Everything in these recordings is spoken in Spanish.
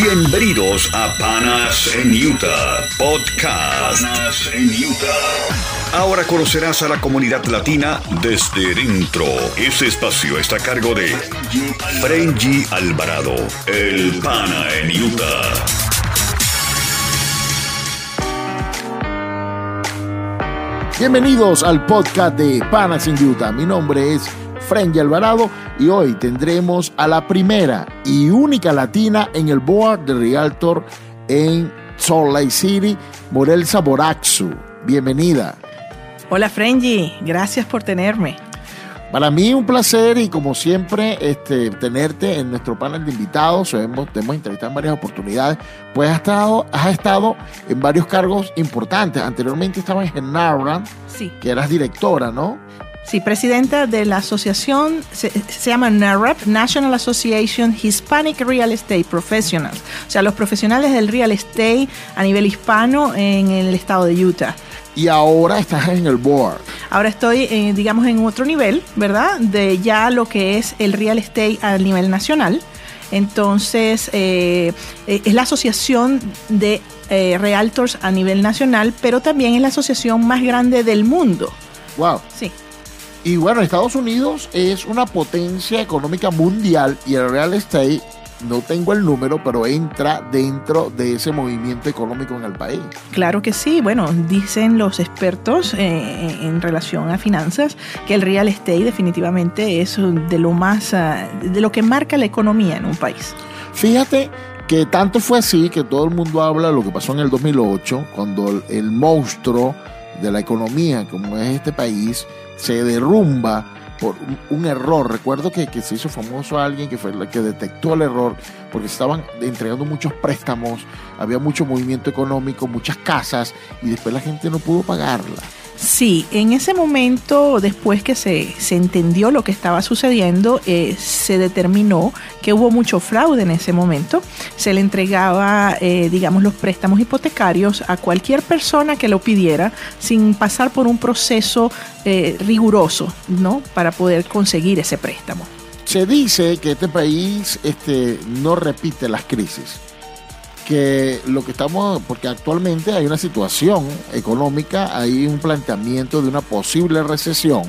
Bienvenidos a Panas en Utah Podcast. Panas en Utah. Ahora conocerás a la comunidad latina desde dentro. Ese espacio está a cargo de Frenji Alvarado, el Pana en Utah. Bienvenidos al podcast de Panas en Utah. Mi nombre es Frenji Alvarado y hoy tendremos a la primera y única latina en el board de Realtor en Salt Lake City, Morel Saboraxu. Bienvenida. Hola Frenji, gracias por tenerme. Para mí un placer y como siempre este, tenerte en nuestro panel de invitados. Hemos, te hemos entrevistado en varias oportunidades. Pues has estado, has estado en varios cargos importantes. Anteriormente estabas en NARA, Sí. que eras directora, ¿no? Sí, presidenta de la asociación, se, se llama NAREP, National Association Hispanic Real Estate Professionals, o sea, los profesionales del real estate a nivel hispano en el estado de Utah. Y ahora estás en el board. Ahora estoy, eh, digamos, en otro nivel, ¿verdad? De ya lo que es el real estate a nivel nacional. Entonces, eh, eh, es la asociación de eh, realtors a nivel nacional, pero también es la asociación más grande del mundo. Wow. Sí. Y bueno, Estados Unidos es una potencia económica mundial y el real estate, no tengo el número, pero entra dentro de ese movimiento económico en el país. Claro que sí. Bueno, dicen los expertos eh, en relación a finanzas que el real estate definitivamente es de lo más, ah, de lo que marca la economía en un país. Fíjate que tanto fue así que todo el mundo habla de lo que pasó en el 2008, cuando el, el monstruo de la economía, como es este país, se derrumba por un, error. Recuerdo que, que se hizo famoso alguien que fue el que detectó el error, porque estaban entregando muchos préstamos, había mucho movimiento económico, muchas casas, y después la gente no pudo pagarla. Sí, en ese momento, después que se, se entendió lo que estaba sucediendo, eh, se determinó que hubo mucho fraude en ese momento. Se le entregaba, eh, digamos, los préstamos hipotecarios a cualquier persona que lo pidiera sin pasar por un proceso eh, riguroso, ¿no? Para poder conseguir ese préstamo. Se dice que este país este, no repite las crisis. Que lo que estamos, porque actualmente hay una situación económica, hay un planteamiento de una posible recesión.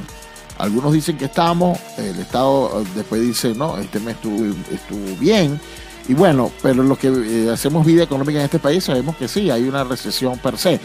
Algunos dicen que estamos, el Estado eh, después dice, no, este mes estuvo, bien. Y bueno, pero los que eh, hacemos vida económica en este país sabemos que sí, hay una recesión per se.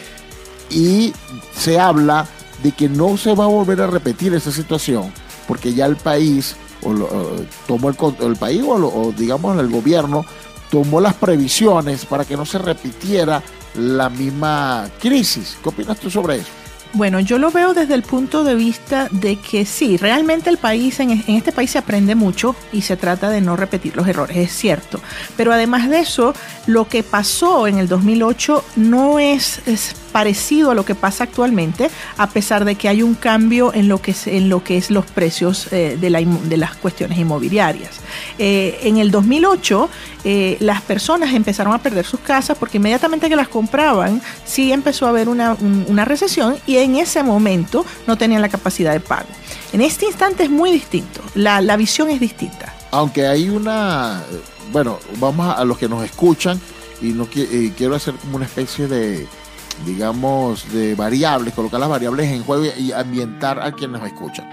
Y se habla de que no se va a volver a repetir esa situación, porque ya el país o eh, tomó el, el país o, o digamos el gobierno tomó las previsiones para que no se repitiera la misma crisis. ¿Qué opinas tú sobre eso? Bueno, yo lo veo desde el punto de vista de que sí, realmente el país, en, este país se aprende mucho y se trata de no repetir los errores, es cierto. Pero además de eso, lo que pasó en el 2008 no es, es parecido a lo que pasa actualmente, a pesar de que hay un cambio en lo que es, en lo que es los precios eh, de, la de las cuestiones inmobiliarias. Eh, en el 2008, eh, las personas empezaron a perder sus casas porque inmediatamente que las compraban, sí empezó a haber una, un- una recesión y en ese momento no tenían la capacidad de pago. En este instante es muy distinto, la, la visión es distinta. Aunque hay una, bueno, vamos a, los que nos escuchan y no qui- quiero hacer como una especie de, digamos, de variables, colocar las variables en juego y ambientar a quienes nos escuchan.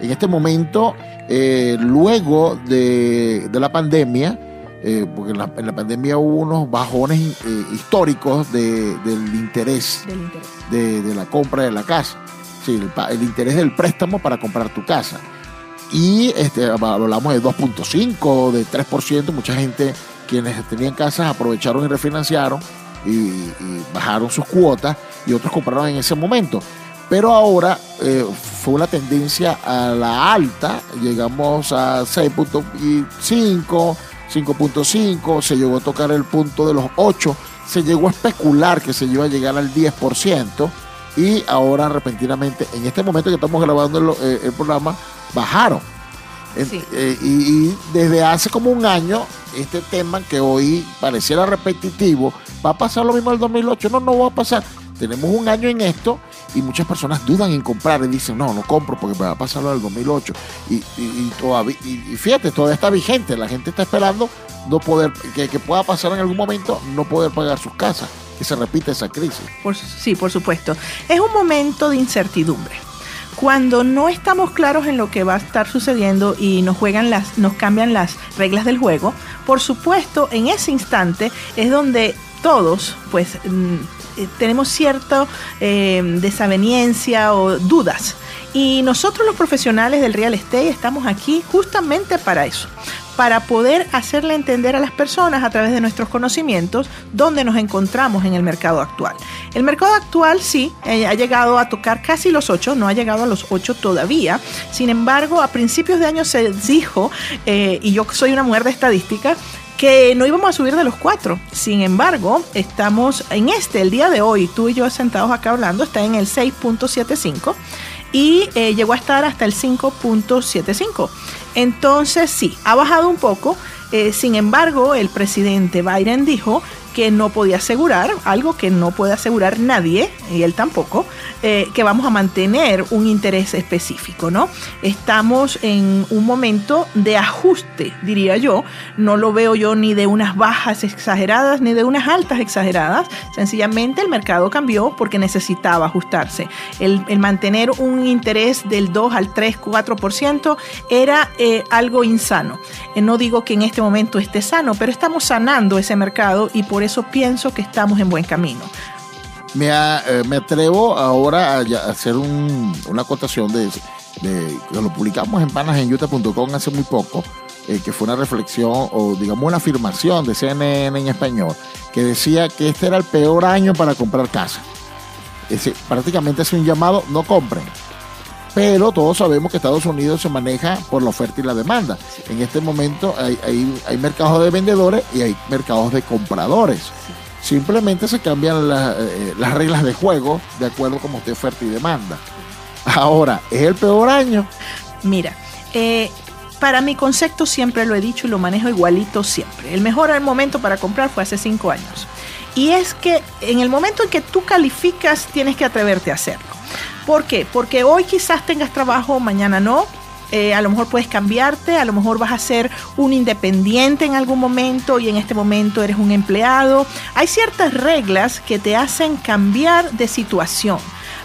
En este momento, eh, luego de, de la pandemia, eh, porque en la, en la pandemia hubo unos bajones eh, históricos de- del interés Del interés. de, de la compra de la casa. Sí, el interés del préstamo para comprar tu casa. Y este, hablamos de 2.5, de 3%. Mucha gente, quienes tenían casas, aprovecharon y refinanciaron y, bajaron sus cuotas y otros compraron en ese momento. Pero ahora eh, fue una tendencia a la alta, llegamos a 6.5, 5.5, se llegó a tocar el punto de los 8, se llegó a especular que se iba a llegar al 10% y ahora repentinamente, en este momento que estamos grabando el, eh, el programa, bajaron. Sí. eh, y, y desde hace como un año, este tema que hoy pareciera repetitivo, ¿va a pasar lo mismo el 2008? No, no va a pasar. Tenemos un año en esto y muchas personas dudan en comprar y dicen, no, no compro porque me va a pasar lo del 2008. Y, y- y todavía, y, y fíjate, todavía está vigente, la gente está esperando no poder, que, pueda pasar en algún momento no poder pagar sus casas, que se repita esa crisis. sí, por supuesto. Es un momento de incertidumbre. Cuando no estamos claros en lo que va a estar sucediendo y nos juegan las, nos cambian las reglas del juego, por supuesto, en ese instante es donde todos, pues, mm, eh, tenemos cierta eh, desaveniencia o dudas. Y nosotros los profesionales del real estate estamos aquí justamente para eso, para poder hacerle entender a las personas a través de nuestros conocimientos dónde nos encontramos en el mercado actual. El mercado actual sí eh, ha llegado a tocar casi los 8, no ha llegado a los 8 todavía. Sin embargo, a principios de año se dijo, eh, y yo soy una mujer de estadística, que no íbamos a subir de los 4. Sin embargo, estamos en este, el día de hoy, tú y yo sentados acá hablando, está en el 6.75 y eh, llegó a estar hasta el 5.75. Entonces sí, ha bajado un poco. Eh, sin embargo, el presidente Biden dijo que no podía asegurar, algo que no puede asegurar nadie, y él tampoco, eh, que vamos a mantener un interés específico, ¿no? Estamos en un momento de ajuste, diría yo. No lo veo yo ni de unas bajas exageradas ni de unas altas exageradas. Sencillamente el mercado cambió porque necesitaba ajustarse. El, mantener un interés del 2 al 3, 4% era eh, algo insano. Eh, no digo que en este momento esté sano, pero estamos sanando ese mercado y por eso pienso que estamos en buen camino. Me, eh, me atrevo ahora a, hacer una acotación de, de, lo publicamos en panasenyuta.com hace muy poco, eh, que fue una reflexión o digamos una afirmación de CNN en español, que decía que este era el peor año para comprar casa. Es, prácticamente es un llamado, no compren. Pero todos sabemos que Estados Unidos se maneja por la oferta y la demanda. En este momento hay, hay, mercados de vendedores y hay mercados de compradores. Simplemente se cambian eh, las reglas de juego de acuerdo como usted oferta y demanda. Ahora, ¿es el peor año? Mira, eh, para mi concepto siempre lo he dicho y lo manejo igualito siempre. El mejor momento para comprar fue hace cinco años. Y es que en el momento en que tú calificas tienes que atreverte a hacerlo. ¿Por qué? Porque hoy quizás tengas trabajo, mañana no, eh, a lo mejor puedes cambiarte, a lo mejor vas a ser un independiente en algún momento y en este momento eres un empleado. Hay ciertas reglas que te hacen cambiar de situación.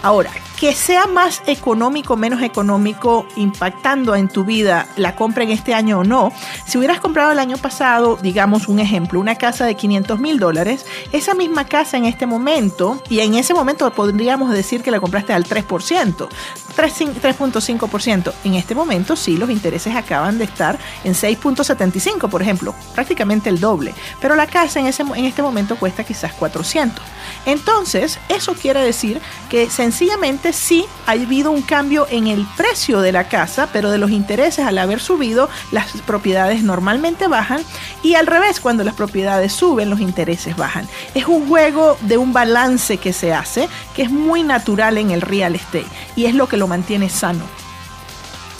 Ahora, que sea más económico menos económico impactando en tu vida la compra en este año o no, si hubieras comprado el año pasado, digamos un ejemplo, una casa de 500 mil dólares, esa misma casa en este momento, y en ese momento podríamos decir que la compraste al 3%, 3.5%. En este momento sí, los intereses acaban de estar en 6.75, por ejemplo, prácticamente el doble, pero la casa en, ese, en este momento cuesta quizás 400. Entonces, eso quiere decir que sencillamente sí ha habido un cambio en el precio de la casa, pero de los intereses al haber subido, las propiedades normalmente bajan y al revés, cuando las propiedades suben, los intereses bajan. Es un juego de un balance que se hace, que es muy natural en el real estate y es lo que lo mantiene sano.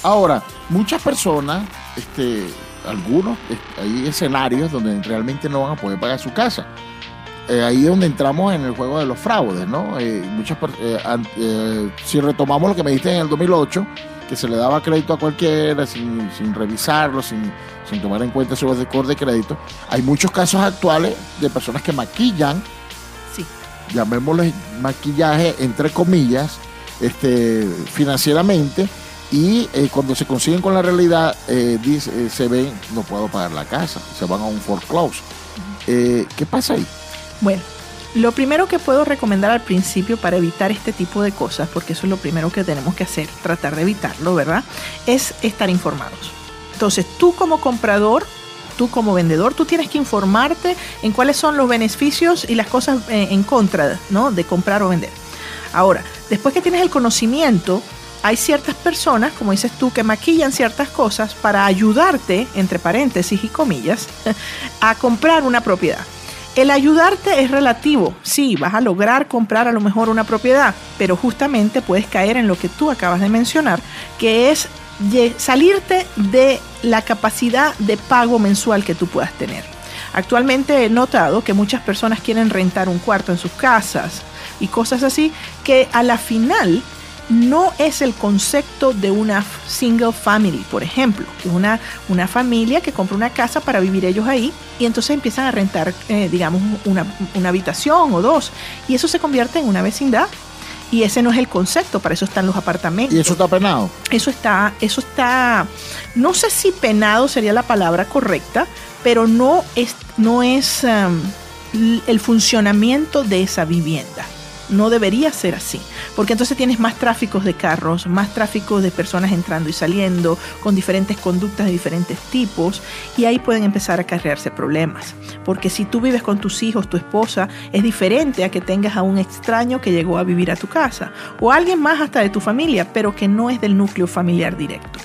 Ahora, muchas personas, este, algunos, hay escenarios donde realmente no van a poder pagar su casa eh, ahí es donde entramos en el juego de los fraudes, ¿no? Eh, muchas, eh, si retomamos lo que me dijiste en el 2008, que se le daba crédito a cualquiera sin, revisarlo, sin, tomar en cuenta su score de crédito, hay muchos casos actuales de personas que maquillan, sí. llamémosle maquillaje entre comillas, este, financieramente, y cuando se consiguen con la realidad, dice, se ven, no puedo pagar la casa, se van a un foreclose. ¿Qué pasa ahí? Bueno, lo primero que puedo recomendar al principio para evitar este tipo de cosas, porque eso es lo primero que tenemos que hacer, tratar de evitarlo, ¿verdad? Es estar informados. Entonces, tú como comprador, tú como vendedor, tú tienes que informarte en cuáles son los beneficios y las cosas eh, en contra, ¿no? De comprar o vender. Ahora, después que tienes el conocimiento, hay ciertas personas, como dices tú, que maquillan ciertas cosas para ayudarte, entre paréntesis y comillas, a comprar una propiedad. El ayudarte es relativo. Sí, vas a lograr comprar a lo mejor una propiedad, pero justamente puedes caer en lo que tú acabas de mencionar, que es salirte de la capacidad de pago mensual que tú puedas tener. Actualmente he notado que muchas personas quieren rentar un cuarto en sus casas y cosas así que a la final no es el concepto de una single family, por ejemplo, una, una familia que compra una casa para vivir ellos ahí y entonces empiezan a rentar, eh, digamos, una, una habitación o dos y eso se convierte en una vecindad y ese no es el concepto, para eso están los apartamentos. ¿Y eso está penado? Eso está, eso está, no sé si penado sería la palabra correcta, pero no es, no es el funcionamiento de esa vivienda. No debería ser así, porque entonces tienes más tráficos de carros, más tráfico de personas entrando y saliendo, con diferentes conductas de diferentes tipos, y ahí pueden empezar a acarrearse problemas. Porque si tú vives con tus hijos, tu esposa, es diferente a que tengas a un extraño que llegó a vivir a tu casa, o alguien más hasta de tu familia, pero que no es del núcleo familiar directo.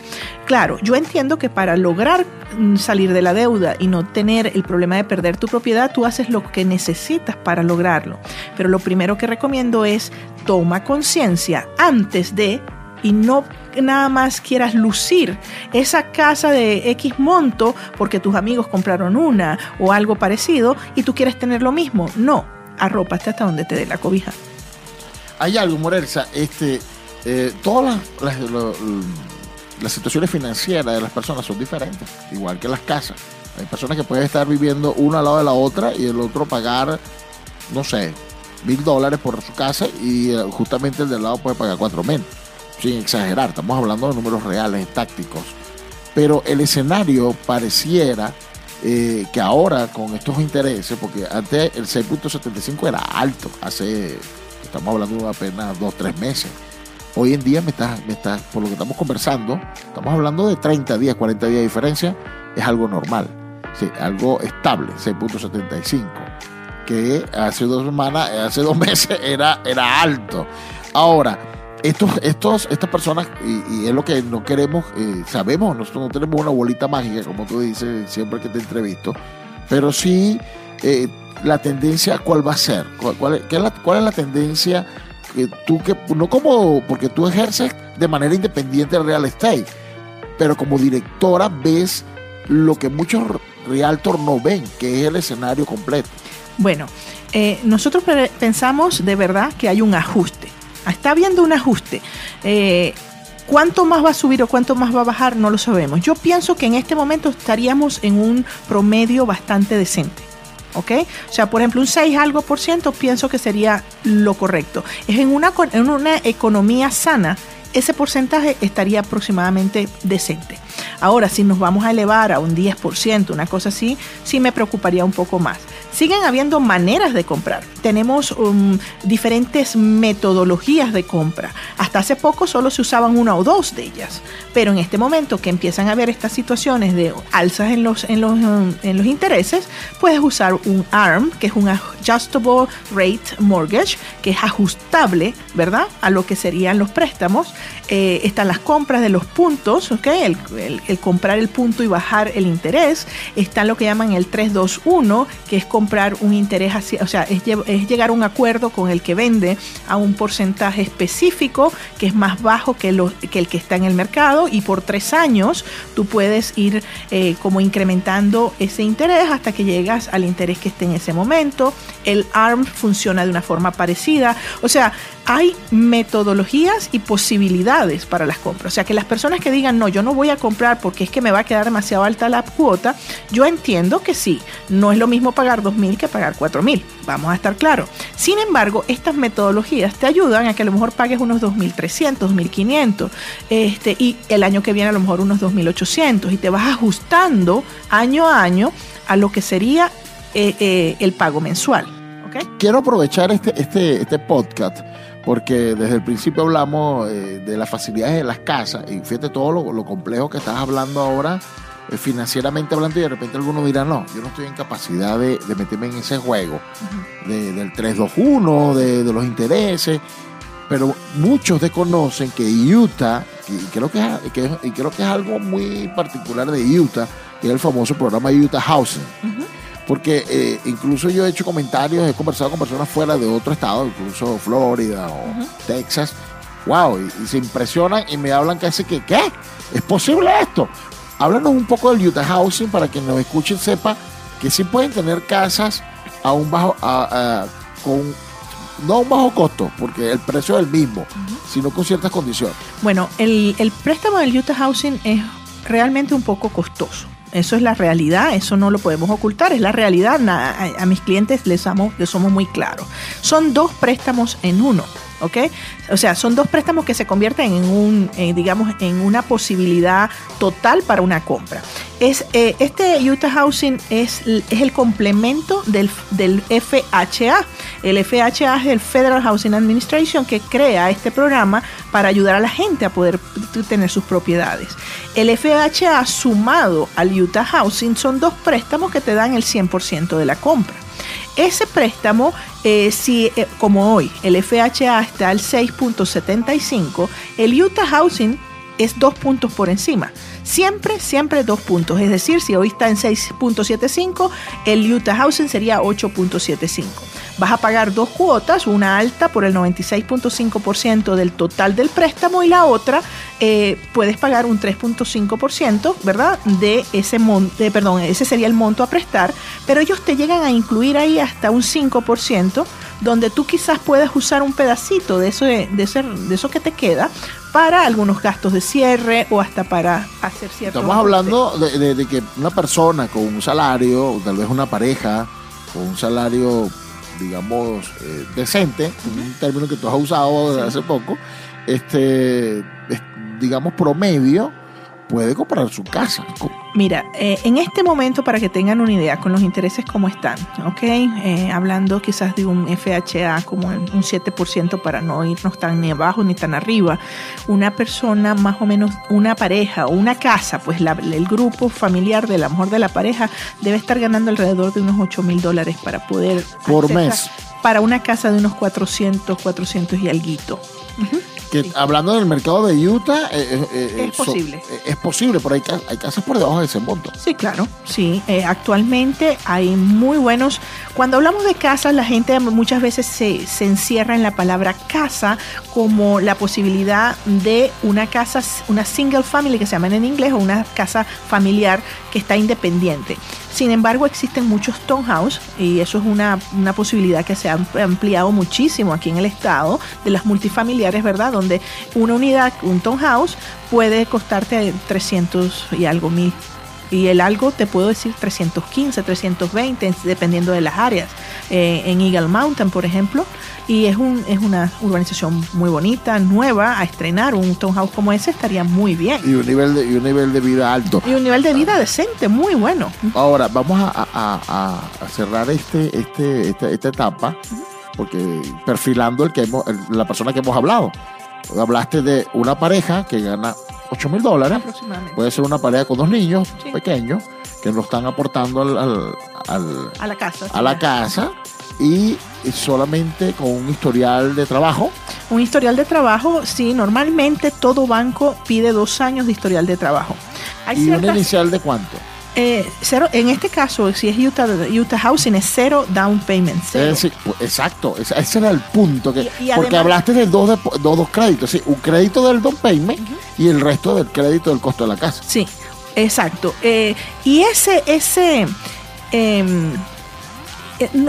Claro, yo entiendo que para lograr mm, salir de la deuda y no tener el problema de perder tu propiedad, tú haces lo que necesitas para lograrlo. Pero lo primero que recomiendo es toma conciencia antes de y no nada más quieras lucir esa casa de X monto porque tus amigos compraron una o algo parecido y tú quieres tener lo mismo. No, arrópate hasta donde te dé la cobija. Hay algo, Morelsa, este, eh, todas las, las situaciones financieras de las personas son diferentes, igual que las casas. Hay personas que pueden estar viviendo una al lado de la otra y el otro pagar, no sé, mil dólares por su casa y eh, justamente el del lado puede pagar cuatro mil. Sin exagerar, estamos hablando de números reales, tácticos. Pero el escenario pareciera eh, que ahora con estos intereses, porque antes el 6.75 era alto, hace, estamos hablando de apenas dos, tres meses Hoy en día me está, me está, por lo que estamos conversando, estamos hablando de 30 días, 40 días de diferencia, es algo normal, sí, algo estable, 6.75, que hace dos semanas, hace dos meses era, era alto. Ahora, estos, estos, estas personas, y, es lo que no queremos, eh, sabemos, nosotros no tenemos una bolita mágica, como tú dices siempre que te entrevisto, pero sí eh, la tendencia, ¿cuál va a ser? ¿Cuál, es, la, ¿Cuál es la tendencia? Tú que, no como, porque tú ejerces de manera independiente el real estate, pero como directora ves lo que muchos realtors no ven, que es el escenario completo. Bueno, eh, nosotros pensamos de verdad que hay un ajuste. Está habiendo un ajuste. Eh, ¿Cuánto más va a subir o cuánto más va a bajar? No lo sabemos. Yo pienso que en este momento estaríamos en un promedio bastante decente. ¿Ok? O sea, por ejemplo, un 6 algo por ciento pienso que sería lo correcto. Es en una, en una economía sana, ese porcentaje estaría aproximadamente decente. Ahora, si nos vamos a elevar a un 10%, una cosa así, sí me preocuparía un poco más. Siguen habiendo maneras de comprar. Tenemos um, diferentes metodologías de compra. Hasta hace poco solo se usaban una o dos de ellas. Pero en este momento que empiezan a haber estas situaciones de alzas en los, en los, um, en los intereses, puedes usar un ARM, que es un Adjustable Rate Mortgage, que es ajustable, ¿verdad? A lo que serían los préstamos. Eh, están las compras de los puntos, ¿ok? El, el, comprar el punto y bajar el interés. Está lo que llaman el 321, que es comprar un interés, así, o sea, es, llegar a un acuerdo con el que vende a un porcentaje específico que es más bajo que, lo, que el que está en el mercado y por tres años tú puedes ir eh, como incrementando ese interés hasta que llegas al interés que esté en ese momento. El ARM funciona de una forma parecida. O sea, hay metodologías y posibilidades para las compras. O sea, que las personas que digan, no, yo no voy a comprar porque es que me va a quedar demasiado alta la cuota, yo entiendo que sí, no es lo mismo pagar 2.000 que pagar 4.000, vamos a estar claros. Sin embargo, estas metodologías te ayudan a que a lo mejor pagues unos 2.300, 2.500, este, y el año que viene a lo mejor unos 2.800, y te vas ajustando año a año a lo que sería eh, eh, el pago mensual. Quiero aprovechar este, este, este podcast porque desde el principio hablamos eh, de las facilidades de las casas y fíjate todo lo, complejo que estás hablando ahora eh, financieramente hablando y de repente alguno dirá, no, yo no estoy en capacidad de, meterme en ese juego del 321, de, de los intereses, pero muchos desconocen que Utah, y creo que, es, y creo que es algo muy particular de Utah, que es el famoso programa Utah Housing porque eh, incluso yo he hecho comentarios, he conversado con personas fuera de otro estado, incluso Florida o Texas, wow, y, se impresionan y me hablan casi que, ¿qué? ¿Es posible esto? Háblanos un poco del Utah Housing para que nos escuchen sepa que sí pueden tener casas a un bajo, con no a un bajo costo, porque el precio es el mismo, sino con ciertas condiciones. Bueno, el, el préstamo del Utah Housing es realmente un poco costoso. Eso es la realidad, eso no lo podemos ocultar, es la realidad. A, mis clientes les, amo, les somos muy claros. Son dos préstamos en uno. ¿Ok? O sea, son dos préstamos que se convierten en un, digamos, en una posibilidad total para una compra. Es, eh, este Utah Housing es, es el complemento del, del, FHA. El FHA es el Federal Housing Administration que crea este programa para ayudar a la gente a poder tener sus propiedades. El FHA sumado al Utah Housing son dos préstamos que te dan el 100% de la compra. Ese préstamo, eh, si eh, como hoy el FHA está al 6.75, el Utah Housing es dos puntos por encima. Siempre, siempre dos puntos. Es decir, si hoy está en 6.75, el Utah Housing sería 8.75. Vas a pagar dos cuotas, una alta por el 96.5% del total del préstamo y la otra eh, puedes pagar un 3.5%, ¿verdad? De ese monto, perdón, ese sería el monto a prestar, pero ellos te llegan a incluir ahí hasta un 5%, donde tú quizás puedes usar un pedacito de eso, de, de eso que te queda para algunos gastos de cierre o hasta para hacer ciertos. Estamos hablando de, que una persona con un salario, tal vez una pareja con un salario, digamos, eh, decente, un término que tú has usado desde hace poco, este, digamos, promedio, puede comprar su casa. Mira, eh, en este momento, para que tengan una idea, con los intereses como están, ¿ok? Eh, hablando quizás de un FHA como un 7% para no irnos tan ni abajo ni tan arriba, una persona más o menos, una pareja o una casa, pues el grupo familiar del amor de la pareja debe estar ganando alrededor de unos 8 mil dólares para poder... Por mes. Para una casa de unos 400, 400 y alguito. Que hablando del mercado de Utah, eh, eh, eh, es posible. es posible, pero hay, hay, casas por debajo de ese monto. Sí, claro, sí. actualmente hay muy buenos. Cuando hablamos de casas, la gente muchas veces se, se encierra en la palabra casa como la posibilidad de una casa, una single family que se llaman en inglés, o una casa familiar que está independiente. Sin embargo, existen muchos townhouse y eso es una, una, posibilidad que se ha ampliado muchísimo aquí en el estado de las multifamiliares, ¿verdad? Donde una unidad, un townhouse, puede costarte 300 y algo mil. Y el algo te puedo decir 315, 320, dependiendo de las áreas. Eh, en Eagle Mountain, por ejemplo, y es, un, es una urbanización muy bonita, nueva, a estrenar un townhouse como ese estaría muy bien. Y un nivel de, y un nivel de vida alto. Y un nivel de vida decente, muy bueno. Ahora, vamos a, cerrar este, este, esta, etapa, porque perfilando el que la persona que hemos hablado. Hablaste de una pareja que gana 8 mil dólares. Puede ser una pareja con dos niños pequeños que lo están aportando al, a la casa. A la casa y solamente con un historial de trabajo. Un historial de trabajo, sí, normalmente todo banco pide dos años de historial de trabajo. ¿Y un inicial de cuánto? Eh, cero, en este caso, si es Utah, Utah Housing, es cero down payment. Pues, exacto, ese era el punto. Que, porque hablaste de dos, dos, créditos, sí, un crédito del down payment y el resto del crédito del costo de la casa. Sí, exacto. Eh, y ese, ese, eh,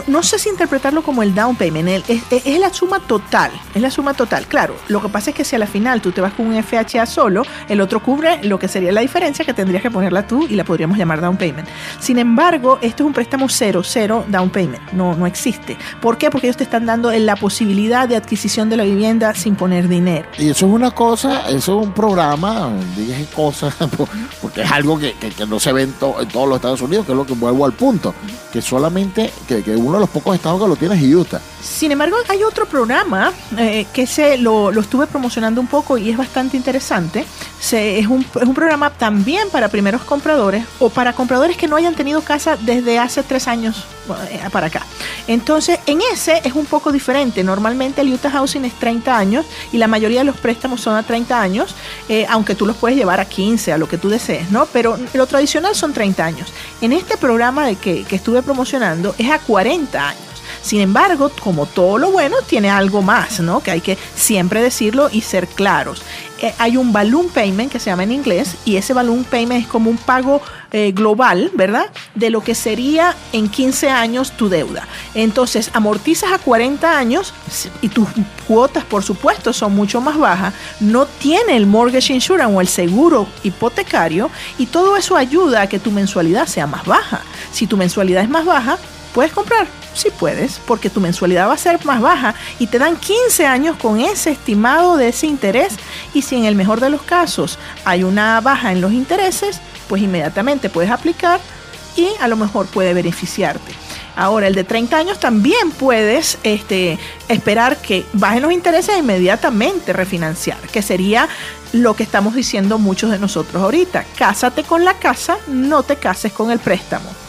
no, sé si interpretarlo como el down payment, es, la suma total, es la suma total. Claro, lo que pasa es que si a la final tú te vas con un FHA solo, el otro cubre lo que sería la diferencia que tendrías que ponerla tú y la podríamos llamar down payment. Sin embargo, esto es un préstamo cero, cero down payment, no, no existe. ¿Por qué? Porque ellos te están dando la posibilidad de adquisición de la vivienda sin poner dinero. Y eso es una cosa, eso es un programa, dije cosas, porque es algo que, no se ve en, todos los Estados Unidos, que es lo que vuelvo al punto, que solamente que que, uno de los pocos estados que lo tiene es Utah. Sin embargo, hay otro programa eh, que se lo, estuve promocionando un poco y es bastante interesante. Es, un, es un programa también para primeros compradores o para compradores que no hayan tenido casa desde hace tres años eh, para acá. Entonces, en ese es un poco diferente. Normalmente el Utah Housing es 30 años y la mayoría de los préstamos son a 30 años, eh, aunque tú los puedes llevar a 15, a lo que tú desees, ¿no? Pero lo tradicional son 30 años. En este programa de que, que estuve promocionando es a 40 años. Sin embargo, como todo lo bueno, tiene algo más, ¿no? Que hay que siempre decirlo y ser claros. Eh, hay un balloon payment que se llama en inglés y ese balloon payment es como un pago eh, global, ¿verdad? De lo que sería en 15 años tu deuda. Entonces, amortizas a 40 años y tus cuotas, por supuesto, son mucho más bajas. No tiene el mortgage insurance o el seguro hipotecario y todo eso ayuda a que tu mensualidad sea más baja. Si tu mensualidad es más baja, puedes comprar Sí puedes, porque tu mensualidad va a ser más baja y te dan 15 años con ese estimado de ese interés y si en el mejor de los casos hay una baja en los intereses, pues inmediatamente puedes aplicar y a lo mejor puede beneficiarte. Ahora, el de 30 años también puedes este, esperar que bajen los intereses e inmediatamente refinanciar, que sería lo que estamos diciendo muchos de nosotros ahorita. Cásate con la casa, no te cases con el préstamo.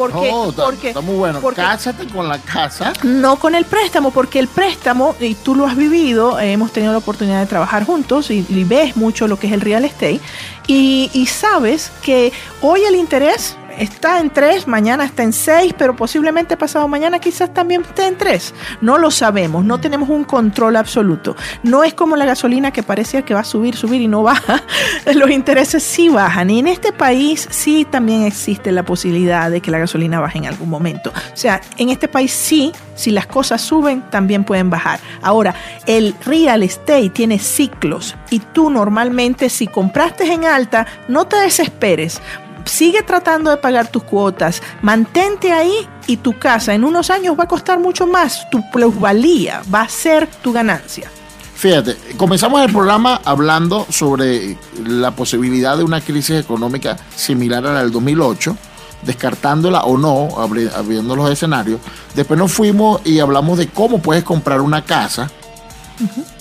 Porque, porque, está muy bueno. Cásate con la casa. No con el préstamo, porque el préstamo, y tú lo has vivido, hemos tenido la oportunidad de trabajar juntos y, ves mucho lo que es el real estate, y, y sabes que hoy el interés está en 3, mañana está en 6, pero posiblemente pasado mañana quizás también esté en 3. No lo sabemos, no tenemos un control absoluto. No es como la gasolina que parecía que va a subir, subir y no baja. Los intereses sí bajan. Y en este país sí también existe la posibilidad de que la gasolina baje en algún momento. O sea, en este país sí, si las cosas suben, también pueden bajar. Ahora, el real estate tiene ciclos y tú normalmente si compraste en alta, no te desesperes sigue tratando de pagar tus cuotas, mantente ahí y tu casa en unos años va a costar mucho más, tu plusvalía va a ser tu ganancia. Fíjate, comenzamos el programa hablando sobre la posibilidad de una crisis económica similar a la del 2008, descartándola o no, abriendo los escenarios. Después nos fuimos y hablamos de cómo puedes comprar una casa,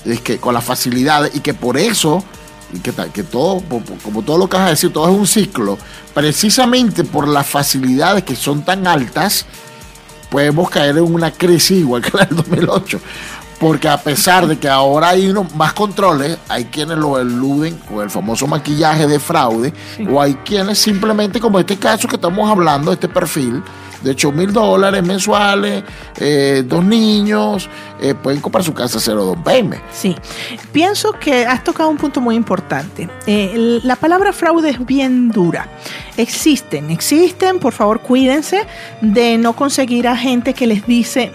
es que con las facilidades y que por eso y que, que todo, como todo lo que vas a decir, todo es un ciclo, precisamente por las facilidades que son tan altas, podemos caer en una crisis igual que la del 2008. Porque a pesar de que ahora hay más controles, hay quienes lo eluden con el famoso maquillaje de fraude, o hay quienes simplemente, como este caso que estamos hablando, este perfil, de 8 mil dólares mensuales, eh, dos niños, eh, pueden comprar su casa cero payment. Sí, pienso que has tocado un punto muy importante. Eh, la palabra fraude es bien dura. Existen, existen, por favor cuídense de no conseguir a gente que les dice,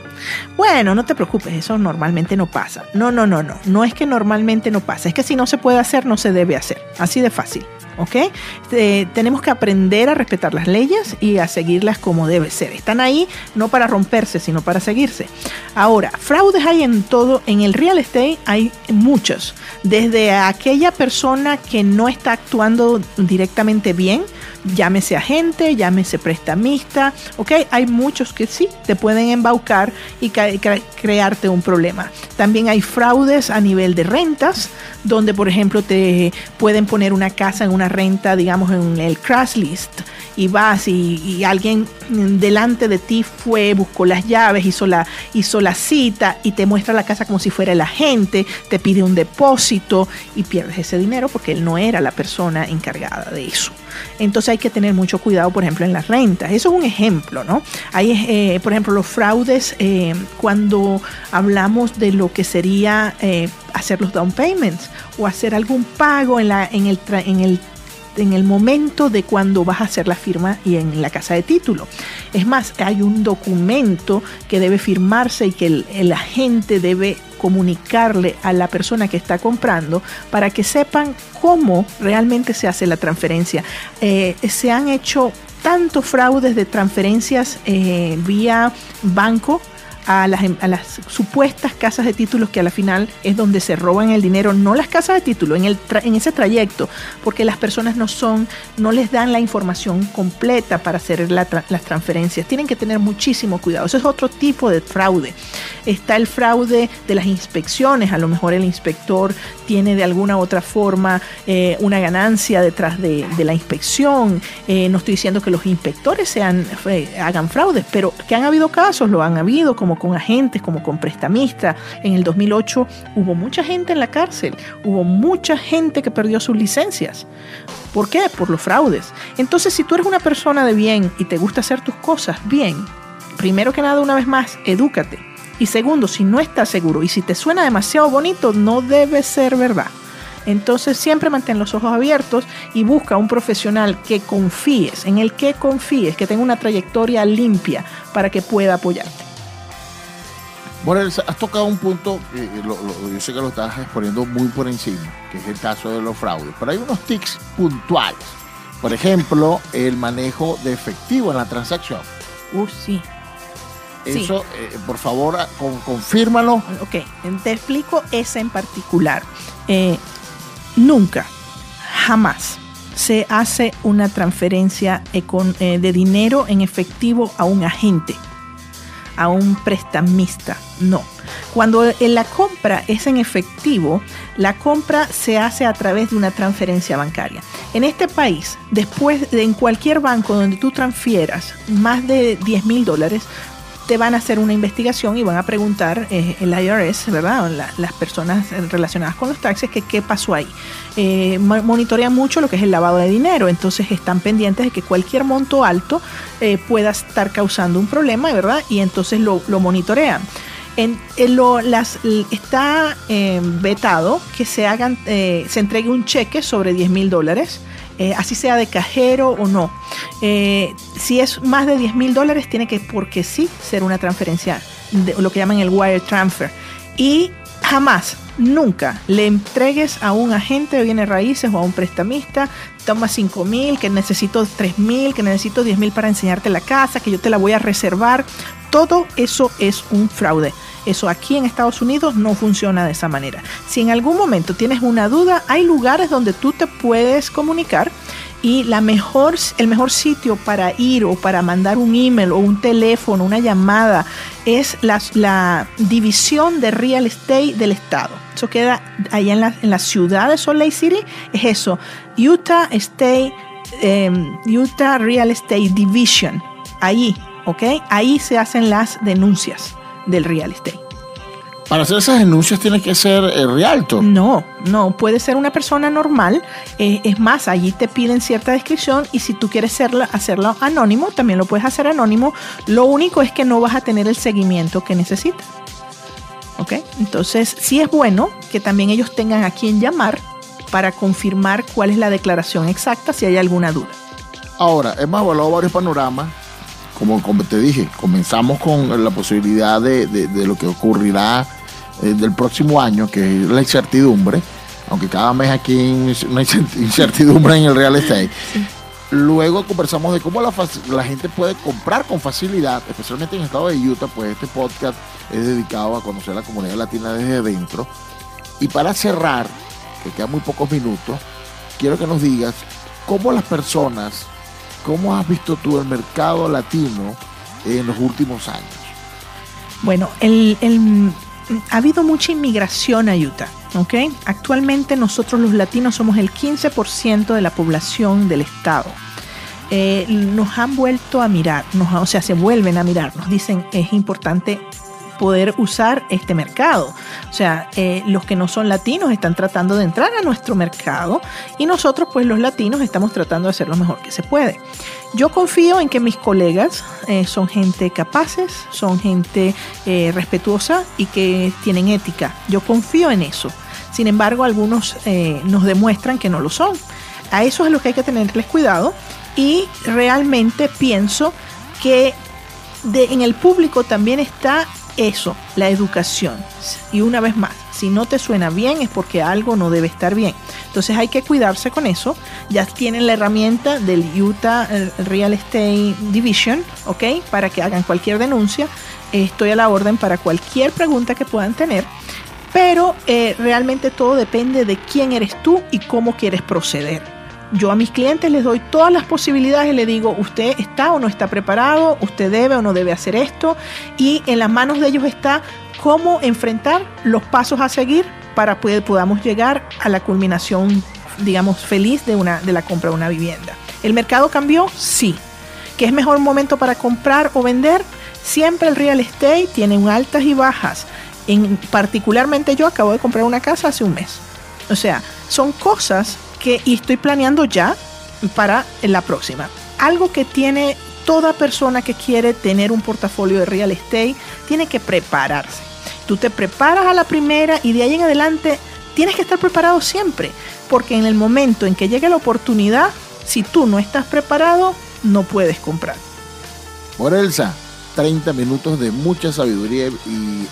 bueno, no te preocupes, eso normalmente no pasa. No, no, no, no, no es que normalmente no pasa, es que si no se puede hacer, no se debe hacer. Así de fácil. ¿ok? Tenemos que aprender a respetar las leyes y a seguirlas como debe ser. Están ahí no para romperse, sino para seguirse. Ahora, fraudes hay en todo, en el real estate hay muchos, desde aquella persona que no está actuando directamente bien, llámese agente, llámese prestamista, ¿ok? Hay muchos que sí te pueden embaucar y crearte un problema. También hay fraudes a nivel de rentas, donde por ejemplo te pueden poner una casa en una renta, digamos, en el crash list y vas y, alguien delante de ti fue, buscó las llaves, hizo la, hizo la cita y te muestra la casa como si fuera el agente, te pide un depósito y pierdes ese dinero porque él no era la persona encargada de eso. Entonces hay que tener mucho cuidado, por ejemplo, en las rentas. Eso es un ejemplo, ¿no? Hay, eh, por ejemplo, los fraudes eh, cuando hablamos de lo que sería eh, hacer los down payments o hacer algún pago en, la, en, el, en el en el momento de cuando vas a hacer la firma y en la casa de título. Es más, hay un documento que debe firmarse y que el, agente debe comunicarle a la persona que está comprando para que sepan cómo realmente se hace la transferencia. Eh, se han hecho tantos fraudes de transferencias eh, vía banco a las, a las, supuestas casas de títulos que a la final es donde se roban el dinero, no las casas de título, en, el en ese trayecto, porque las personas no son, no les dan la información completa para hacer las transferencias. Tienen que tener muchísimo cuidado. Ese es otro tipo de fraude. Está el fraude de las inspecciones. A lo mejor el inspector tiene de alguna u otra forma eh, una ganancia detrás de, la inspección. Eh, no estoy diciendo que los inspectores sean, eh, hagan fraudes, pero que han habido casos, lo han habido como con agentes, como con prestamistas. En el 2008 hubo mucha gente en la cárcel, hubo mucha gente que perdió sus licencias. ¿Por qué? Por los fraudes. Entonces, si tú eres una persona de bien y te gusta hacer tus cosas bien, primero que nada, una vez más, edúcate. Y segundo, si no estás seguro y si te suena demasiado bonito, no debe ser verdad. Entonces siempre mantén los ojos abiertos y busca un profesional que confíes, en el que confíes, que tenga una trayectoria limpia para que pueda apoyarte. Bueno, has tocado un punto, eh, yo sé que lo estás exponiendo muy por encima, que es el caso de los fraudes, pero hay unos tics puntuales. Por ejemplo, el manejo de efectivo en la transacción. Uh, sí. Eso, eh, por favor, con, confírmalo. Ok, te explico ese en particular. Eh, nunca, jamás se hace una transferencia eh, de dinero en efectivo a un agente, a un prestamista. No. Cuando la compra es en efectivo, la compra se hace a través de una transferencia bancaria. En este país, después de en cualquier banco donde tú transfieras más de 10 mil dólares, te van a hacer una investigación y van a preguntar eh, el IRS, ¿verdad? las personas relacionadas con los taxes, que qué pasó ahí. Eh, monitorean mucho lo que es el lavado de dinero, entonces están pendientes de que cualquier monto alto eh, pueda estar causando un problema, ¿verdad? Y entonces lo, monitorean. En, lo, las, está vetado que se hagan, se entregue un cheque sobre 10 mil dólares eh, así sea de cajero o no. Eh, si es más de 10 mil dólares, tiene que, porque sí, ser una transferencia, de, lo que llaman el wire transfer. Y jamás, nunca le entregues a un agente de bienes raíces o a un prestamista, toma 5 mil, que necesito 3 mil, que necesito 10 mil para enseñarte la casa, que yo te la voy a reservar. Todo eso es un fraude. Eso aquí en Estados Unidos no funciona de esa manera. Si en algún momento tienes una duda, hay lugares donde tú te puedes comunicar y la mejor, el mejor sitio para ir o para mandar un email o un teléfono, una llamada, es la, división de real estate del estado. Eso queda allá en la, en la ciudad de Salt Lake City. Es eso, Utah State, em, Utah Real Estate Division. Ahí, ¿ok? Ahí se hacen las denuncias del real estate. Para hacer esas denuncias tiene que ser eh, realto. No, no, puede ser una persona normal. Eh, es más, allí te piden cierta descripción y si tú quieres hacerlo, hacerlo anónimo, también lo puedes hacer anónimo. Lo único es que no vas a tener el seguimiento que necesitas. ¿Ok? Entonces, sí es bueno que también ellos tengan a quien llamar para confirmar cuál es la declaración exacta si hay alguna duda. Ahora, hemos evaluado varios panoramas como, te dije, comenzamos con la posibilidad de, lo que ocurrirá eh, del próximo año, que es la incertidumbre, aunque cada mes aquí hay una incertidumbre en el real estate. Luego conversamos de cómo la, gente puede comprar con facilidad, especialmente en el estado de Utah, pues este podcast es dedicado a conocer la comunidad latina desde dentro. Y para cerrar, que quedan muy pocos minutos, quiero que nos digas cómo las personas ¿Cómo has visto tú el mercado latino en los últimos años? Bueno, ha habido mucha inmigración a Utah. ¿okay? Actualmente nosotros los latinos somos el 15% de la población del estado. Eh, nos han vuelto a mirar, o sea, se vuelven a mirar, nos dicen es importante poder usar este mercado. O sea, eh, los que no son latinos están tratando de entrar a nuestro mercado y nosotros, pues los latinos, estamos tratando de hacer lo mejor que se puede. Yo confío en que mis colegas eh, son gente capaces, son gente eh, respetuosa y que tienen ética. Yo confío en eso. Sin embargo, algunos nos demuestran que no lo son. A eso es lo que hay que tenerles cuidado y realmente pienso que en el público también está eso, la educación. Y una vez más, si no te suena bien es porque algo no debe estar bien. Entonces hay que cuidarse con eso. Ya tienen la herramienta del Utah eh, Real Estate Division, ¿ok? Para que hagan cualquier denuncia. Estoy a la orden para cualquier pregunta que puedan tener. Pero eh, realmente todo depende de quién eres tú y cómo quieres proceder yo a mis clientes les doy todas las posibilidades y le digo, usted está o no está preparado, usted debe o no debe hacer esto, y en las manos de ellos está cómo enfrentar los pasos a seguir para que podamos llegar a la culminación, digamos, feliz de, una, de la compra de una vivienda. ¿El mercado cambió? Sí. ¿Que es mejor momento para comprar o vender? Siempre el real estate tiene altas y bajas. En, particularmente yo acabo de comprar una casa hace un mes. O sea, son cosas y estoy planeando ya para la próxima. Algo que tiene toda persona que quiere tener un portafolio de real estate tiene que prepararse. Tú te preparas a la primera y de ahí en adelante tienes que estar preparado siempre, porque en el momento en que llegue la oportunidad, si tú no estás preparado, no puedes comprar. Morelsa, 30 minutos de mucha sabiduría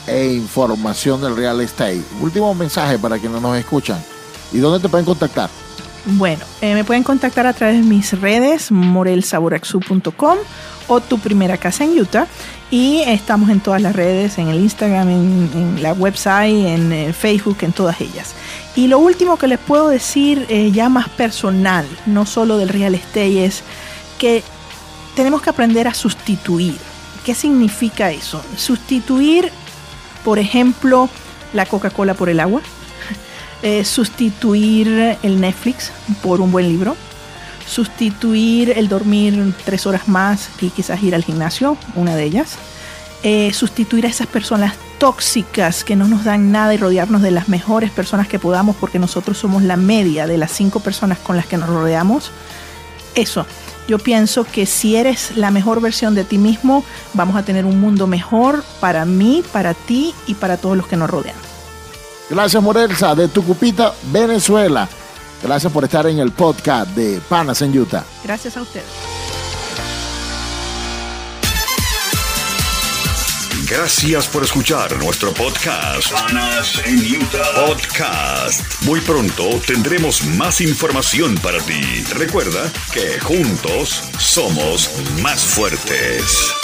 e información del real estate. Último mensaje para quienes nos escuchan. ¿Y dónde te pueden contactar? Bueno, eh, me pueden contactar a través de mis redes, morelsaboraxu.com o tu primera casa en Utah. Y estamos en todas las redes, en el Instagram, en, la website, en eh, Facebook, en todas ellas. Y lo último que les puedo decir, eh, ya más personal, no solo del real estate, es que tenemos que aprender a sustituir. ¿Qué significa eso? Sustituir, por ejemplo, la Coca-Cola por el agua. Eh, sustituir el Netflix por un buen libro. Sustituir el dormir tres horas más y quizás ir al gimnasio, una de ellas. Eh, sustituir a esas personas tóxicas que no nos dan nada y rodearnos de las mejores personas que podamos porque nosotros somos la media de las cinco personas con las que nos rodeamos. Eso, yo pienso que si eres la mejor versión de ti mismo, vamos a tener un mundo mejor para mí, para ti y para todos los que nos rodean. Gracias Morelsa de Tucupita, Venezuela. Gracias por estar en el podcast de Panas en Utah. Gracias a ustedes. Gracias por escuchar nuestro podcast. Panas en Utah. Podcast. Muy pronto tendremos más información para ti. Recuerda que juntos somos más fuertes.